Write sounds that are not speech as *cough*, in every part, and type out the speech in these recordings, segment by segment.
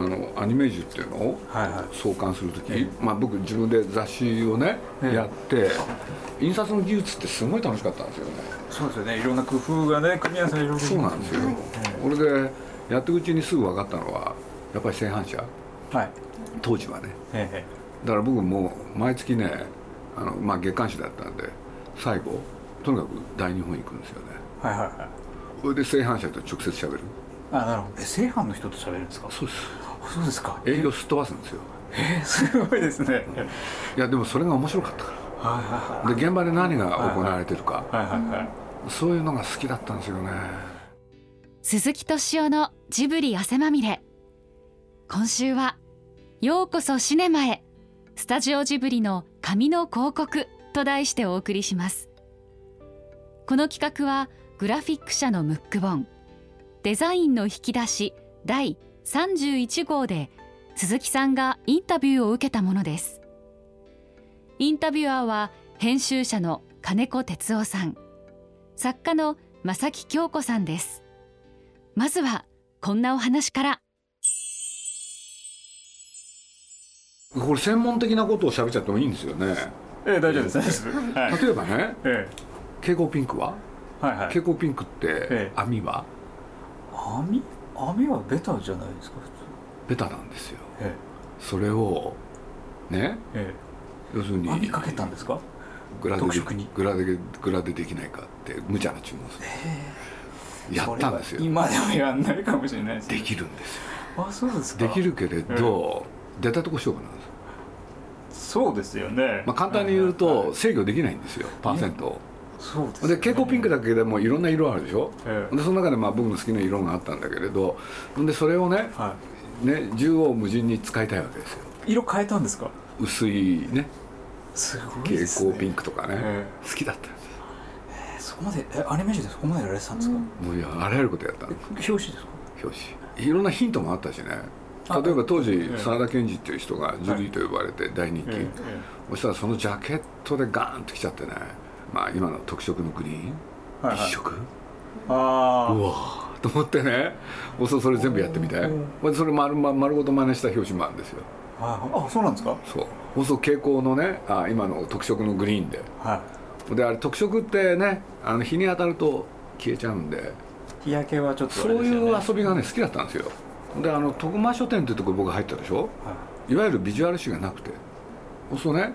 あのアニメージュっていうのを創刊する時、はいはい、まあ、僕自分で雑誌をね、やって印刷の技術ってすごい楽しかったんですよね。そうですよね。いろんな工夫がね組み合わせるそうなんですよ、これでやっていくうちにすぐ分かったのはやっぱり正反射、はい、当時はね。だから僕も毎月ねあの、まあ、月刊誌だったんで最後とにかく大日本行くんですよね。はいはいはい。それで正反射と直接しゃべる。あなるほど。え正反の人と喋るんですか？そうですそうですか。営業すっ飛ばすんですよ。えー、すごいですね。いやでもそれが面白かったから。はいはいはいで現場で何が行われてるか。はいはいはい。そういうのが好きだったんですよね。鈴木敏夫のジブリ汗まみれ。今週はようこそシネマへ。スタジオジブリの紙の広告と題してお送りします。この企画はグラフィック社のムック本。デザインの引き出し第31号で鈴木さんがインタビューを受けたものです。インタビュアーは編集者の金子哲夫さん。作家の正木京子さんです。まずはこんなお話から。これ専門的なことを喋っちゃってもいいんですよね。ええ大丈夫です、はい、例えばね、ええ、蛍光ピンクは、はいはい、蛍光ピンクって網は、網？網はベタじゃないですか普通。ベタなんですよ、ええ、それをね、ええ、要するに網かけたんですか？グラデグラデグラデできないかって無茶な注文する、えー、やったんですよ。今でもやんないかもしれないです、ね、できるんですよ。あそうですか。できるけれど、出たとこ勝負なんですそうですよね、まあ、簡単に言うと制御できないんですよ。パーセントをそうです、ね、で蛍光ピンクだけでもいろんな色あるでしょ、ええ、でその中でまあ僕の好きな色があったんだけれどでそれをね,、はい、ね縦横無尽に使いたいわけですよ。色変えたんですか？薄いね。すごい、ね、蛍光ピンクとかね、え好きだったんですえー、そこまでえアニメーションでそこまでやられてたんですか、うん、もういやあらゆることやった表紙ですか？表紙。いろんなヒントもあったしね。例えば当時沢田研二っていう人がジュリーと呼ばれて大人気、そしたらそのジャケットでガーンときちゃってねまあ今の特色のグリーン、はいはい、一色？ああうわと思ってね。おそそれ全部やってみて。それ丸丸ごと真似した表紙もあるんですよ。あそうなんですか？そう。おそ蛍光のねあ今の特色のグリーンで、はい、であれ特色ってねあの日に当たると消えちゃうんで。日焼けはちょっと、ね、そういう遊びがね好きだったんですよ。であの徳間書店っていうところ僕入ったでしょ、はい、いわゆるビジュアル誌がなくて。そうね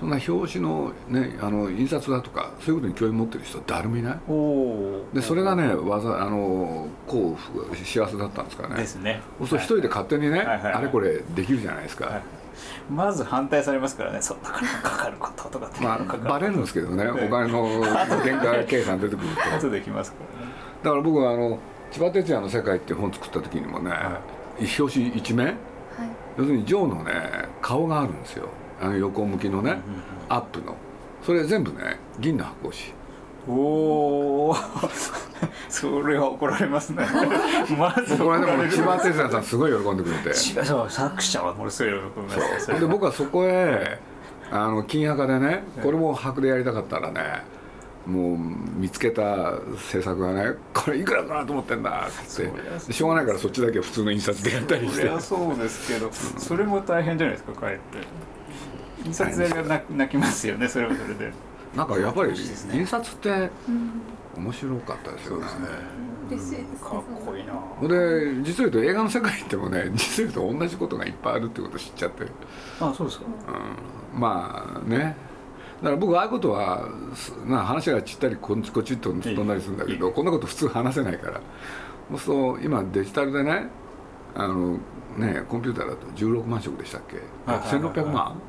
そんな表紙の,、ね、あの印刷だとかそういうことに興味持ってる人は誰もいない。でそれがね技あの幸福幸せだったんですからね。ですね。そう一人で勝手にね、はい。はい。はい、あれこれできるじゃないですか、はい。まず反対されますからね。そんな金かかることとかってまあバレるんですけどね。お金の原価計算出てくると。後できますからね。だから僕はあの千葉哲也の世界って本作った時にもね、はい、表紙一面、はい、要するにジョーのね顔があるんですよあの横向きのね、アップの。それ全部ね銀の箱押し。おお *laughs* それは怒られますね。*laughs* まずこれでも千葉哲也さんすごい喜んでくれて。そう作者はものすごい喜びますで僕はそこへあの金赤でねこれも箔でやりたかったらねもう見つけた制作がねこれいくらかなと思ってんだって。しょうがないからそっちだけ普通の印刷でやったりして。そうですけど、うん、それも大変じゃないですかかえって。印刷代が泣泣きますよねそれはそれで。なんかやっぱり印刷って面白かったですよね、嬉しいですかっこいいな。で実を言うと映画の世界行ってもね *laughs* 実を言うと同じことがいっぱいあるってことを知っちゃって。あそうですか、うん、まあねだから僕ああいうことはな話がちったりこっちこっちと飛んだりするんだけどこんなこと普通話せないから。そうすると今デジタルでねあのねコンピューターだと16万色でしたっけ、はいはい、1600万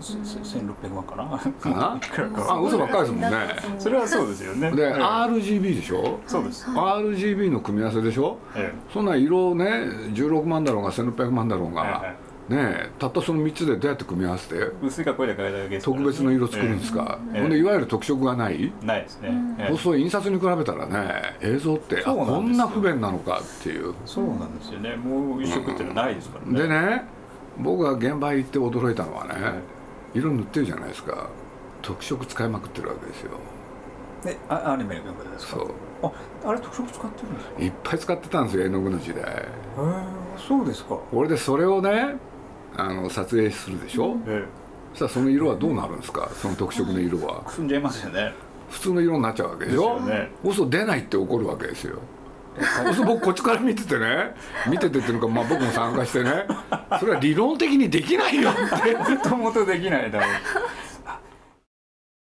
？1600万かな？かな？*laughs* あ嘘ばっかりですもんね。それはそうですよね。で、RGB でしょ？そうです。RGB の組み合わせでしょ、ええ、そんな色ね16万だろうが1600万だろうが、ねたったその3つでどうやって組み合わせて？薄いかこいで変えただけ特別の色作るんですか、えほんでいわゆる特色がない？ないですね、そうそう印刷に比べたらね映像ってあこんな不便なのかっていう。そうなんですよね。もう一色っていうのはないですからね、でね僕が現場行って驚いたのはね、色塗ってるじゃないですか。特色使いまくってるわけですよ。えあアニメの中でですか？そう。ああれ特色使ってるんですか？へいっぱい使ってたんですよ絵の具の時代えそうですか。これでそれをねあの撮影するでしょ、えそしたらその色はどうなるんですか？その特色の色は。えくすんじゃいますよね。普通の色になっちゃうわけでしょ？ですよね。そうすると出ないって怒るわけですよ。*laughs* そう僕こっちから見ててね。見ててっていうのか、まあ、僕も参加してね。それは理論的にできないよって。もともとできないだろう。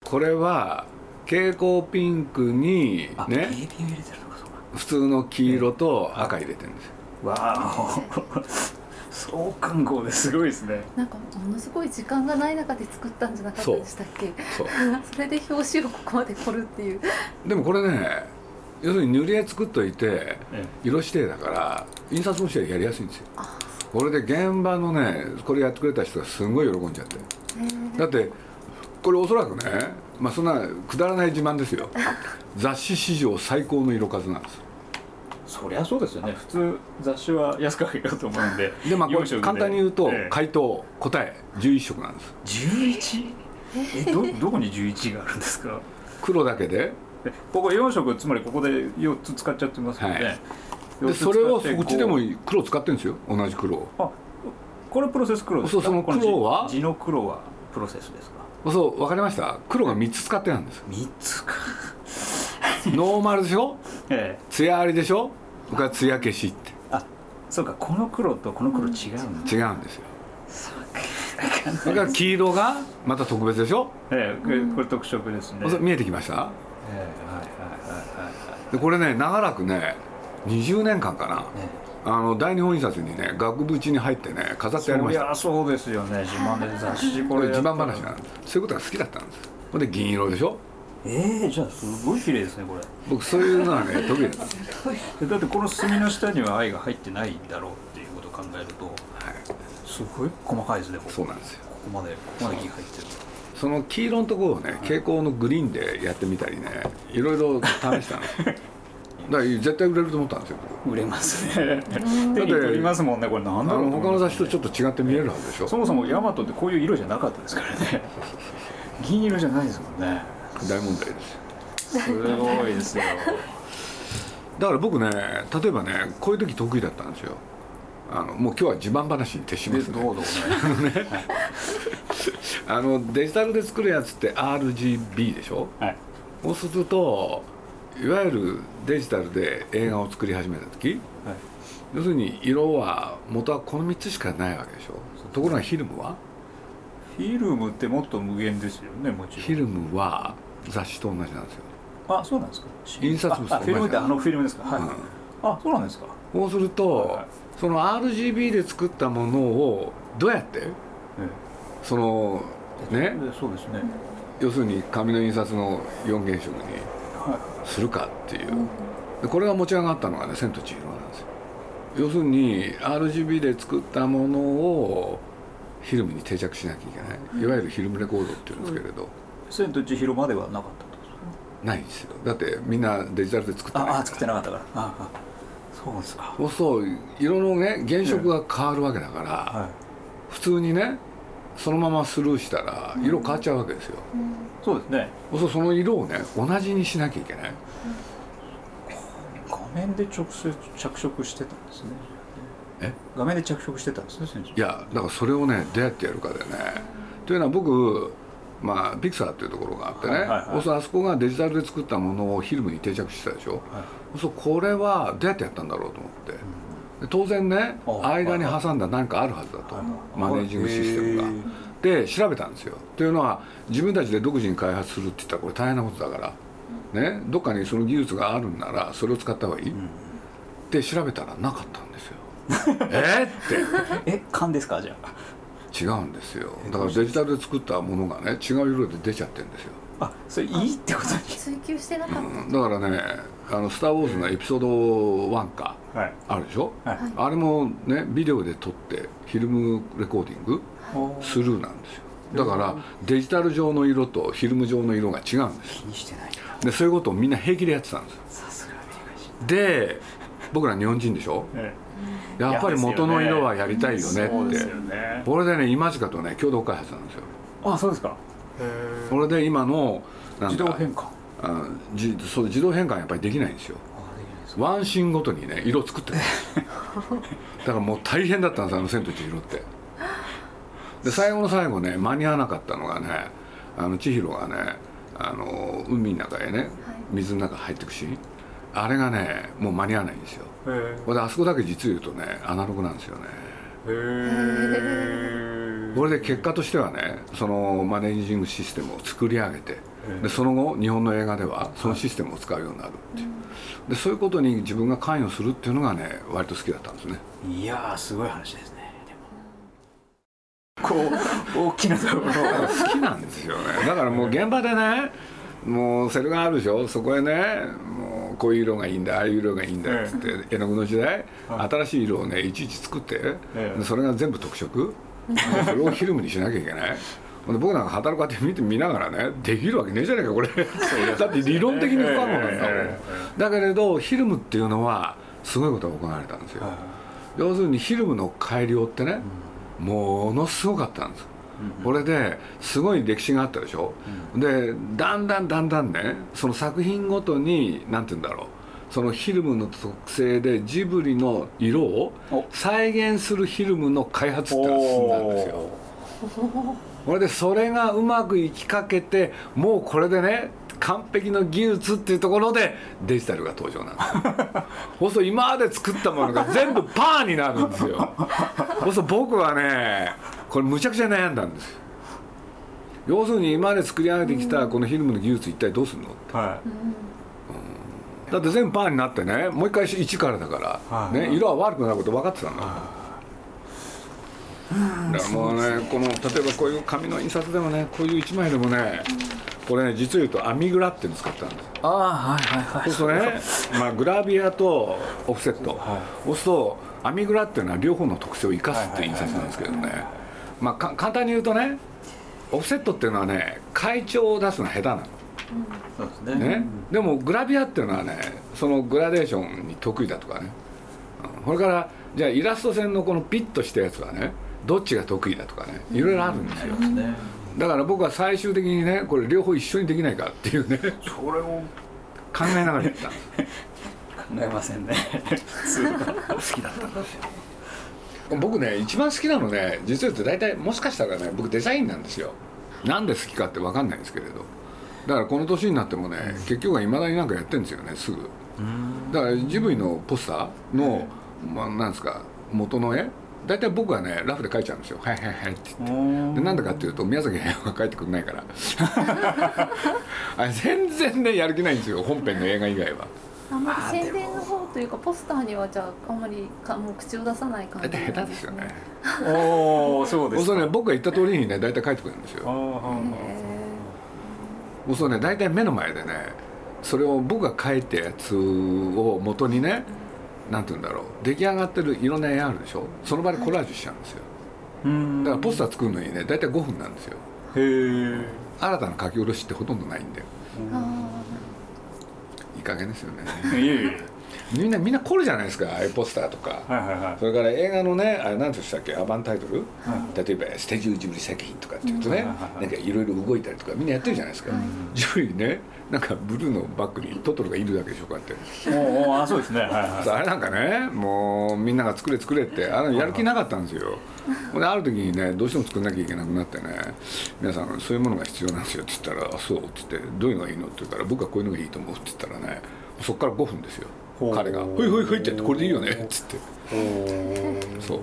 これは蛍光ピンクにあね AP を入れてるのかそうか。普通の黄色と赤入れてるんですよ。わあ創刊号ですごいですねなんかものすごい時間がない中で作ったんじゃなかったでしたっけそうそれで表紙をここまで凝るっていうでもこれね要するに塗り絵作っといて色指定だから印刷もしてやりやすいんですよこれで現場のねこれやってくれた人がすごい喜んじゃってだってこれおそらくねまあそんなくだらない自慢ですよ雑誌史上最高の色数なんですそりゃそうですよね。普通雑誌は安くあげようと思うんで *laughs* でまあこれ4色で。簡単に言うとええ。回答答え11色なんです。11? え？どどこに11があるんですか？黒だけで？えここ4色つまりここで4つ使っちゃってますよね、はい。4でそれをこうちでも黒使ってるんですよ。同じ黒を。あこれプロセス黒ですか？そうそのこ黒は？地地の黒はプロセスですか？そう分かりました。黒が3つ使ってるんです。3つか。ノーマルでしょ？*laughs* ええ。艶ありでしょ？それから艶消しって。あそうかこの黒とこの黒違うんだ、違うんですよ。それから黄色がまた特別でしょ、ええこれ特色ですね。見えてきました？ええはいはいはいはいでこれね長らくね20年間かな。はいねあの大日本印刷にね額縁に入ってね飾ってありました。ゃそうですよね。自慢で雑誌ここれ自慢話なんです。そういうことが好きだったんです。ほんで銀色でしょ？ええじゃあすごい綺麗ですねこれ。僕そういうのはね得意んですえ *laughs* だってこの墨の下には愛が入ってないんだろうっていうことを考えるとはい。すごい細かいですねここ。そうなんですよ。ここまでここまで銀入ってる。その黄色のところをね蛍光のグリーンでやってみたりねいろいろ試したんですだから絶対売れると思ったんですよ。僕売れますね。手に取りますもんねこれ。なんだあろう。の他の雑誌とちょっと違って見えるはずでしょ。そもそもヤマトってこういう色じゃなかったですからね。*laughs* 銀色じゃないですもんね大問題ですよ。すごいですよ。だから僕ね例えばねこういう時得意だったんですよ。あのもう今日は自慢話に徹しますどうぞ。*laughs* あのデジタルで作るやつって RGB でしょ？はい。そうするといわゆるデジタルで映画を作り始めた時はい。要するに色は元はこの3つしかないわけでしょ？ところがフィルムは？フィルムってもっと無限ですよねもちろん。フィルムは雑誌と同じなんですよ、あそうなんですか。印刷物フィルムってあのフィルムですか。はい、うん。あそうなんですか。そうすると、はいその RGB で作ったものをどうやってえそのえね？でそうですね。要するに紙の印刷の4原色にはするかっていう。でこれが持ち上がったのがね「千と千尋」なんですよ。要するに RGB で作ったものをフィルムに定着しなきゃいけない。いわゆるフィルムレコードっていうんですけれど、い千と千尋まではなかったないんですよ。だってみんなデジタルで作ってああ作ってなかったから。ああそうですか。そうそう色のね原色が変わるわけだから、はい。普通にねそのままスルーしたら色変わっちゃうわけですよ、そうですね。そうその色をね同じにしなきゃいけない。画面で直接着色してたんですね。え？画面で着色してたんですねいやだからそれをねどうやってやるかでね。というのは僕まあピクサーっていうところがあってね、はいはいはい。あそこがデジタルで作ったものをフィルムに定着してたでしょ、はい。そこれはどうやってやったんだろうと思って、で当然ねあ間に挟んだ何かあるはずだと、はいマネージングシステムが。で調べたんですよ。というのは自分たちで独自に開発するって言ったらこれ大変なことだから、ね、どっかにその技術があるんならそれを使った方がいい、で調べたらなかったんですよ。*laughs* えーって。え缶ですかじゃあ違うんですよ。だからデジタルで作ったものがね違う色で出ちゃってるんですよ、あそれいいってことに追求してなかった、うん、だからね「あのスター・ウォーズ」のエピソード1かはい。あるでしょ、はい。あれもねビデオで撮ってフィルムレコーディングスルーなんですよ。だからデジタル上の色とフィルム上の色が違うんです気にしてない。でそういうことをみんな平気でやってたんです。で僕ら日本人でしょ？えやっぱり元の色はやりたいよねって。これでね今近とね共同開発なんですよ。あそうですか。それで今のなん自か動変換。あじそう自動変換やっぱりできないんですよ。ワンシーンごとにね色作ってる。*laughs* だからもう大変だったんですあの「千と千尋」って。で最後の最後ね間に合わなかったのがねあの千尋がねあの海の中へね水の中入ってくしあれがねもう間に合わないんですよ。へこれであそこだけ実を言うとねアナログなんですよね。え。これで結果としてはねそのマネージングシステムを作り上げてええ。でその後日本の映画ではそのシステムを使うようになるっていう。でそういうことに自分が関与するっていうのがね割と好きだったんですね。いやーすごい話ですね。でも。こう大きなところを。好きなんですよね。だからもう現場でねもうセルがあるでしょ。そこへねもうこういう色がいいんだああいう色がいいんだっつって絵の具の時代はい。新しい色をねいちいち作ってえそれが全部特色。でそれをフィルムにしなきゃいけない。僕なんか働くって見て見ながらねできるわけねえじゃねえかこれ。だって理論的に不可能なんだもん。ええだけれどフィルムっていうのはすごいことが行われたんですよ。要するにフィルムの改良ってねものすごかったんですこれですごい歴史があったでしょ、でだんだんだんだんねその作品ごとに何て言うんだろう。そのフィルムの特性でジブリの色をお。再現するフィルムの開発っていうのが進んだんですよ。*laughs* これでそれがうまくいきかけてもうこれでね完璧の技術っていうところでデジタルが登場なんですよ。そうすると今まで作ったものが全部パーになるんですよ。そうすると僕はねこれむちゃくちゃ悩んだんです。よ要するに今まで作り上げてきたこのフィルムの技術一体どうするのはだって全部パーになってねもう一回一からだから、はい。ね、色は悪くなること分かってたんだ、だからもうねこの例えばこういう紙の印刷でもねこういう一枚でもね、これね実を言うとアミグラっていうの使ったんです。いああはいはいはい。そうするとね、*laughs* まあ、グラビアとオフセット、そうするとアミグラっていうのは両方の特性を生かすっていう印刷なんですけどねまあか簡単に言うとねオフセットっていうのはね会長を出すのは下手なの。そうですね。ね、でもグラビアっていうのはねそのグラデーションに得意だとかね、うん、これからじゃあイラスト線のこのピッとしたやつはねどっちが得意だとかねいろいろあるんですよ、うんね。だから僕は最終的にねこれ両方一緒にできないかっていうね。それを考えながらやった。んです考えませんね。*laughs* 好きだったんですよ僕ね一番好きなのね実は言うと大体もしかしたらね僕デザインなんですよ。なんで好きかって分かんないんですけれど。だからこの年になってもね結局はいまだになんかやってるんですよねすぐ。だからジブリのポスターの、まあ、なんですか元の絵大体僕はねラフで描いちゃうんですよ「はいはいはい」って言って。でなんでかっていうと宮崎駿が描いてくれないから。*laughs* あれ全然ねやる気ないんですよ本編の映画以外は。あんまり宣伝の方というかポスターにはじゃああんまりかもう口を出さない感じ大体下手ですよね。*laughs* おおそうですそうするとね僕が言った通りにね大体描いてくれるんですよ。ああもうそうね大体目の前でねそれを僕が描いたやつを元にねなんて言うんだろう。出来上がってるいろんな絵あるでしょ。その場でコラージュしちゃうんですよ。うん。だからポスター作るのにね大体5分なんですよ。へえ新たな書き下ろしってほとんどないんで。あいい加減ですよね。*laughs* いえいえみんなみんな凝るじゃないですかああいうポスターとか。はいはいはい。それから映画のねあれ何でしたっけアバンタイトル、は例えばステージジブリ作品とかっていうとね、うんはいはいはい。なんかいろいろ動いたりとかみんなやってるじゃないですか、ジブリねなんかブルーのバッグにトトロがいるだけでしょこうやって。おおあそうですね。はいはいあれなんかねもうみんなが作れ作れってあのやる気なかったんですよ。ほんである時にねどうしても作んなきゃいけなくなってね皆さんそういうものが必要なんですよって言ったら「あそう」って言って「どういうのがいいの?」って言うから「僕はこういうのがいいと思う」って言ったらねそっから5分ですよ彼が「ほいほいほい」って言って「これでいいよね」っつって。そう。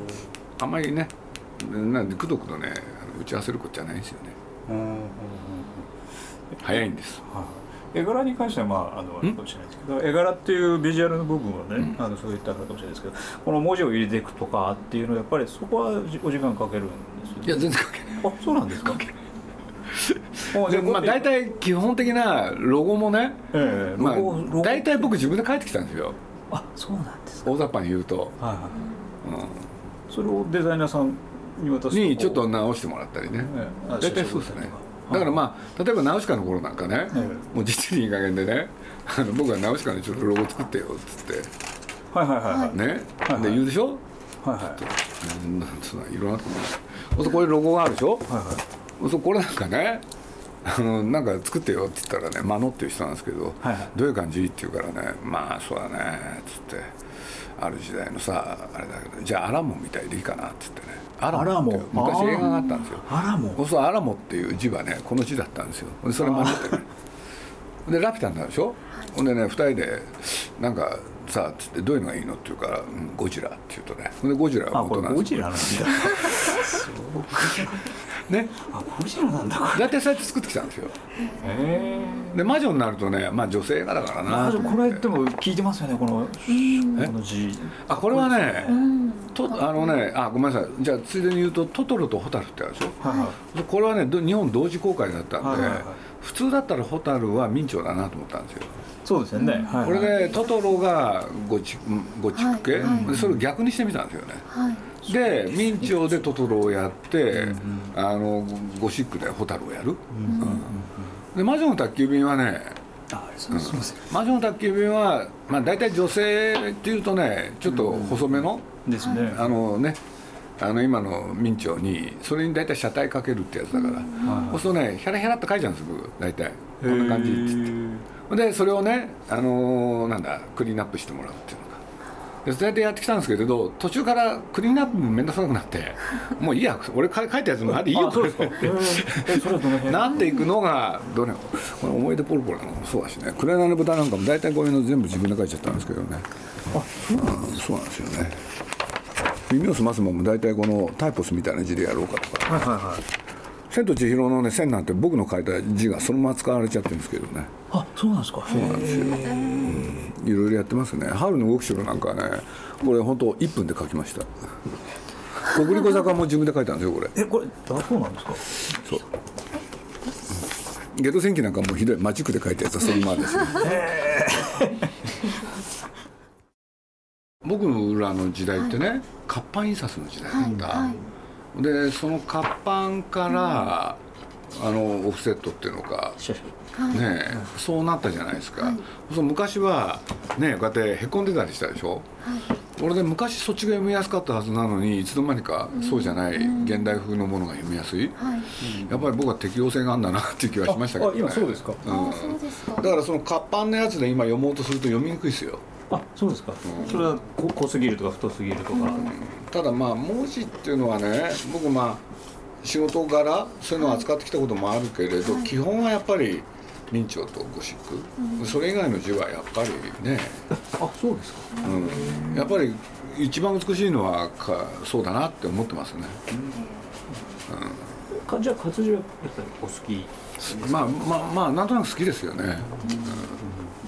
あんまりねなんでくどくどね打ち合わせることじゃないんですよね。早いんです。はい。絵柄に関してはまああのかもしれないですけど絵柄っていうビジュアルの部分はね、あのそういったかもしれないですけどこの文字を入れていくとかっていうのはやっぱりそこはじお時間かけるんですよいや全然関係ない。あそうなんですか？まあ大体基本的なロゴもねええ。まロゴロゴ。あ大体僕自分で書いてきたんですよ。あそうなんですか。大雑把に言うと、はいはい。うん。それをデザイナーさんに渡すにちょっと直してもらったりね。ええ。あ大体そうですね。あだからまあ例えばナウシカの頃なんかねえもう実にいい加減でねあの僕はナウシカのちょっとロゴ作ってよっつって。はいはいはいはい。ね。はいはい。で言うでしょ？はいはい。うんなんつうのいろんなとこそうするとこういうロゴがあるでしょ？はいはい。そうこれなんかねあのなんか作ってよって言ったらねマノっていう人なんですけど、はいはい。どういう感じって言うからねまあそうだねっつってある時代のさあれだけどじゃあアラモみたいでいいかなっつってね。アアラモ昔映画があったんですよ。あらもそうアラモっていう字はねこの字だったんですよ。でそれ守ってね。でラピュタになるでしょ？ほんでね2人でなんかさあつってどういうのがいいのって言うから、うんゴジラって言うとね。ほんでゴジラがあこれ元なんですよ。ゴジラなんだ *laughs* ね。あゴジラなんだこれ。大体そうやって作ってきたんですよ。へで魔女になるとねまあ女性がだからなあこれでも聞いてますよねこのこの字。あこれはねうん。とあのねあごめんなさい。じゃあついでに言うと「トトロとホタル」ってあるでしょ？はいはい。これはねど日本同時公開だったんで、はいはいはい普通だったらホタルは明朝だなと思ったんですよ。そうですよね、はいこれでトトロがゴチゴチック系、はいはい。でそれを逆にしてみたんですよね。はい。で明朝でトトロをやって、あのゴシックでホタルをやる、うんで魔女の宅急便はね魔女の宅急便は、まあ、大体女性っていうとねちょっと細めの、ですね、あのねあの今の明朝にそれに大体車体かけるってやつだから、そうするとねヒャラヒャラって書いちゃうんです僕大体こんな感じっつって。でそれをね、あのーなんだクリーンアップしてもらうっていうのか。でそうやってやってきたんですけれど途中からクリーンアップも面倒くさくなって *laughs* もういいや俺書いたやつもあれいいよあそうですか。えーえそれはどの辺。なっていくのがどれこれ思い出ポロポロなのもそうだしね「紅の豚」なんかも大体こういうの全部自分で書いちゃったんですけどね。あそうそうなんですよね耳を澄ますもんも大体このタイポスみたいな字でやろうかとか。はいはいはい「千と千尋のね線」なんて僕の書いた字がそのまま使われちゃってるんですけどね。あそうなんですか。そうなんですよ。いろいろやってますね。春の動く城なんかはねこれ本当1分で書きました。国立小坂も自分で書いたんですよこれ。えこれあそうなんですか。そう。ゲド戦記なんかもうひどい。マジックで書いたやつはそのままですよ僕らの時代ってね、活版印刷の時代だった、はいでその活版から、あのオフセットっていうのかねえそうなったじゃないですか、はい。そう昔はねこうやってへこんでたりしたでしょ？俺で昔そっちが読みやすかったはずなのにいつの間にかそうじゃない現代風のものが読みやすい、はい。やっぱり僕は適応性があるんだなっていう気はしましたけど、あね、今そうですか。うん。あそうですか。だからその活版のやつで今読もうとすると読みにくいですよあそうですか、それはこ濃すぎるとか太すぎるとか、ただまあ文字っていうのはね僕まあ仕事柄そういうのを扱ってきたこともあるけれど、基本はやっぱり明朝とゴシック、それ以外の字はやっぱりね、*laughs* あそうですか。うん、やっぱり一番美しいのはかそうだなって思ってますね。かじゃあ活字はやっぱりお好きまあまあまあなんとなく好きですよね、うん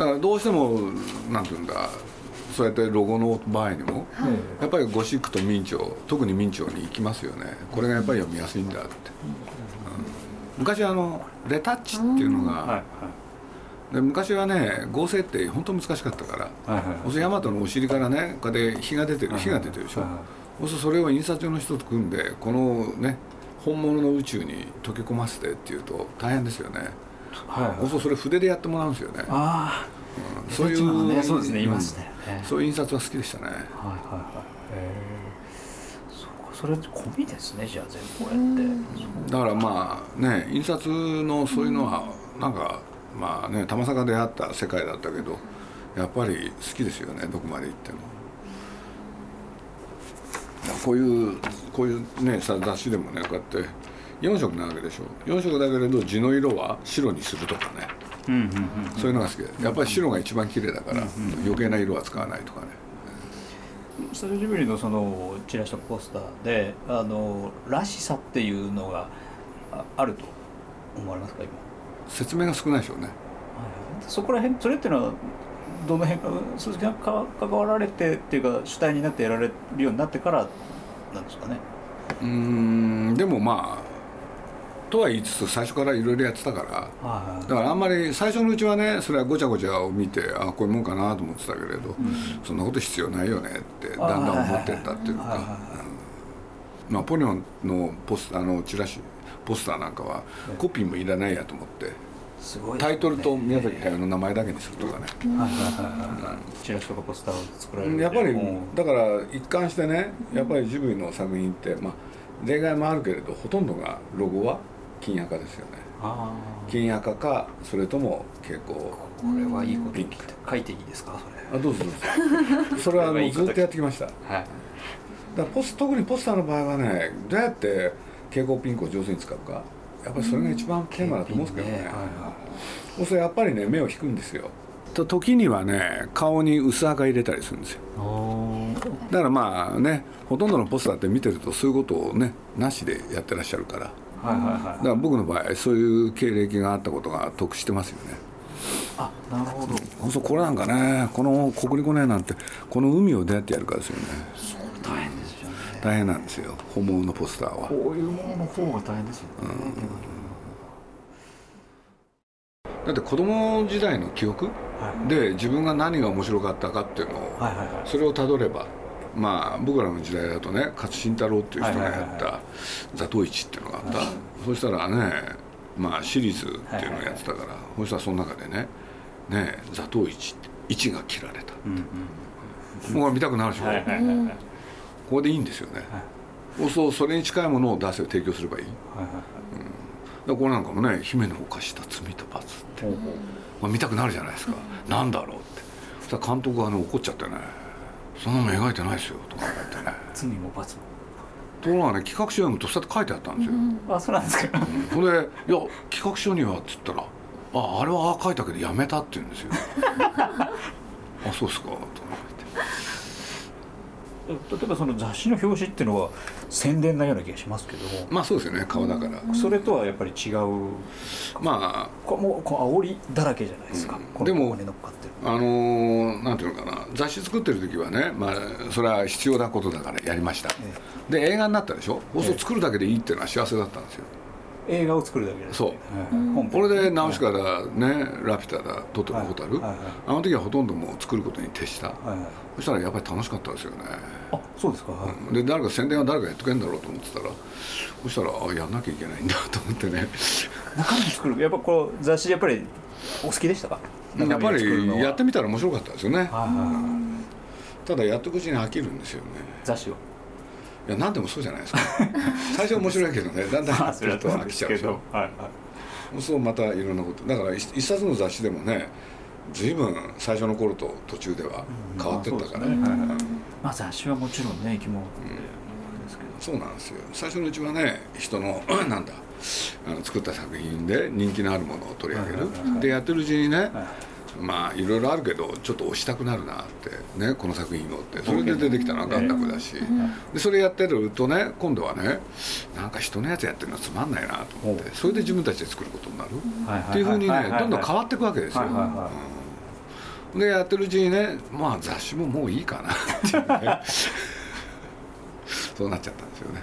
だからどうしてもなんていうんだそうやってロゴの場合にも、やっぱりゴシックと明朝特に明朝に行きますよね。これがやっぱり読みやすいんだって、うん。昔あのレタッチっていうのが、はいで昔はね合成って本当難しかったからはいはい。大和のお尻からねこうやって火が出てる火が出てるでしょ、はいはい。そうそれを印刷所の人と組んでこのね本物の宇宙に溶け込ませてっていうと大変ですよねはいはい。そうそれ筆でやってもらうんですよね。ああそういう、ねそうですねいますね、うん。そういう印刷は好きでしたね。はいはいはい。へえ。そうかそれ込みですねじゃあ全部こうやって。だからまあね印刷のそういうのはなんかまあね玉坂であった世界だったけどやっぱり好きですよねどこまで行っても。こういうこういうねさ雑誌でもねこうやって4色なわけでしょ。4色だけれど地の色は白にするとかね。うんうんうんそういうのが好きで。やっぱり白が一番綺麗だから余計な色は使わないとかね。スタジオジブリのそのチラシとポスターであのらしさっていうのがああると思われますか今？説明が少ないでしょうね。そこら辺それっていうのはどの辺か鈴木さんが関わられてっていうか主体になってやられるようになってからなんですかね？うーんでもまあとは言いつつ最初からいろいろやってたから。はだからあんまり最初のうちはねそれはごちゃごちゃを見てあこういうもんかなと思ってたけれど、そんなこと必要ないよねってだんだん思ってったっていうか、はいはいはいうん。まあ、ポリオンのポスあのチラシポスターなんかはコピーもいらないやと思って。すごいタイトルと宮崎駿の名前だけにするとかね、チラシとかポスターを作られるやっぱりうん。だから一貫してねやっぱりジブリの作品って、まあ、例外もあるけれどほとんどがロゴは金赤ですよね。金赤かそれとも蛍光これはいいこと。書いていいですか？それ。あどうぞどうぞ。*laughs* それはもうずっとやってきました。はい。だポス特にポスターの場合はねどうやって蛍光ピンクを上手に使うか。やっぱりそれが一番テーマだと思うんですけどね、ね。はいはい、それやっぱりね目を引くんですよ。と時にはね顔に薄赤入れたりするんですよ。だからまあねほとんどのポスターって見てるとそういうことをねなしでやってらっしゃるからはいはいはい、だから僕の場合そういう経歴があったことが得してますよね。あなるほど。そうこれなんかねこの国立ねなんてこの海をどうやってやるかですよね。そう大変ですよね。大変なんですよ。本物のポスターは。こういうものの方が大変ですよね、うん、だって子供時代の記憶、はい、で自分が何が面白かったかっていうのを、はいはいはい、それをたどればまあ僕らの時代だとね勝新太郎っていう人がやった「座頭市」っていうのがあった、はい、そしたらねまあシリーズっていうのをやってたから、はいはい、そしたらその中でね「ね座頭市」って「市が切られた」う。んうん、見たくなるでしょ、はいはいはいはい、ここでいいんですよね、はい、そうそれに近いものを出せ提供すればいい、はいはいうん、これなんかもね「姫の犯した罪と罰」って、まあ、見たくなるじゃないですか、うん、なんだろうって。そしたら監督がね怒っちゃってねそんなの描いてないですよとか言ってね。罪も罰も。ところがね企画書読むとそうやって書いてあったんですよ、うん、あそうなんですか、それで「いや企画書には」っつったら「ああれはああ書いたけどやめた」って言うんですよ。*laughs* あそうですかと思って例えばその雑誌の表紙っていうのは宣伝なような気がしますけど。まあそうですよね顔だから、それとはやっぱり違う。まあ。こもうこう煽りだらけじゃないですか、うん、でもあのー、なんていうのかな。雑誌作ってる時はねまあそれは必要なことだからやりました、ええ、で映画になったでしょ？放送作るだけでいいっていうのは幸せだったんですよ、映画を作るだけでそう、うん、これでナウシカだねラピュタだトトロホタル、あの時はほとんどもう作ることに徹した、はいはい、そしたらやっぱり楽しかったですよね。あそうですか、はい、で誰か宣伝は誰かやっとけんだろうと思ってたらそしたらあやんなきゃいけないんだと思ってね。中身作るやっぱこう雑誌やっぱりお好きでしたか？やっぱりやってみたら面白かったですよね、はいはい、ただやっとくうちに飽きるんですよね。雑誌をいや何でもそうじゃないですか。*laughs* 最初は面白いけどねだんだん飽きちゃうでしょ、はいはい、そうまたいろんなこと。だから一冊の雑誌でもね随分最初の頃と途中では変わってったから、うんまあねまあ、雑誌はもちろんね生き物そうなんですよ。最初のうちはね人の *clears throat* なんだあの作った作品で人気のあるものを取り上げる、でやってるうちにね、まあいろいろあるけどちょっと押したくなるなってねこの作品をって。それで出てきたのはガンダムだし、でそれやってるとね今度はねなんか人のやつやってるのつまんないなと思ってそれで自分たちで作ることになる。っていうふうにねどんどん変わっていくわけですよ。でやってるうちにねまあ雑誌ももういいかなっていうね。*laughs* そうなっちゃったんですよね。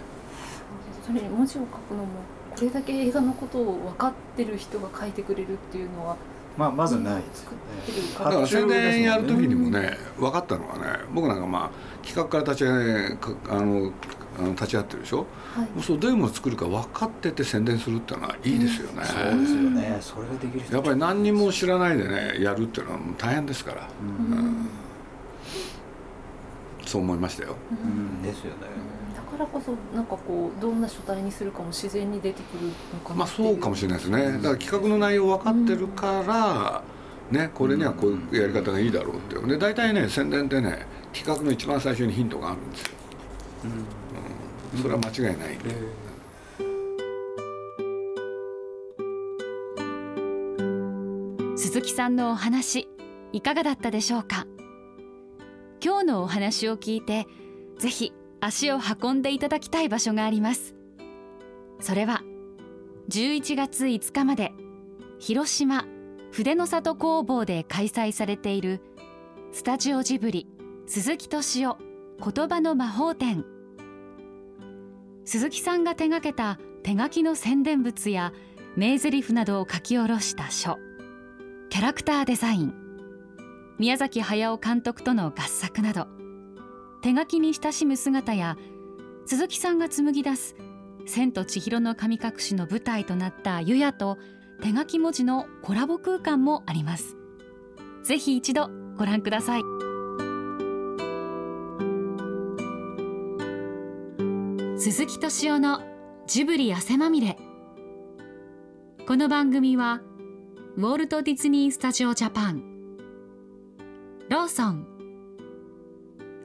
それに文字を書くのもこれだけ映画のことを分かってる人が書いてくれるっていうのはまあ、まずないですよね。だから宣伝やる時にもね分かったのはね僕なんかまあ企画から立ち上げあのあの立ち会ってるでしょ、はい、そうどういうもの作るか分かってて宣伝するっていうのはいいですよね、うん、そうですよね。それができるやっぱり何にも知らないでねやるっていうのは大変ですから、うん、うん、そう思いましたよ、うん、ですよねからこそなんかこうどんな書体にするかも自然に出てくるのかなまあそうかもしれないですね。だから企画の内容分かってるから、ね、これにはこういうやり方がいいだろうってで大体ね宣伝ってね企画の一番最初にヒントがあるんですよ、うん、それは間違いない。んで、鈴木さんのお話いかがだったでしょうか？今日のお話を聞いてぜひ足を運んでいただきたい場所があります。それは11月5日まで広島筆の里工房で開催されているスタジオジブリ鈴木敏夫言葉の魔法展。鈴木さんが手がけた手書きの宣伝物や名台詞などを書き下ろした書。キャラクターデザイン。宮崎駿監督との合作など。手書きに親しむ姿や鈴木さんが紡ぎ出す「千と千尋の神隠し」の舞台となった湯屋と手書き文字のコラボ空間もあります。ぜひ一度ご覧ください。鈴木敏夫のジブリ汗まみれ。この番組はウォルト・ディズニー・スタジオ・ジャパン。ローソン。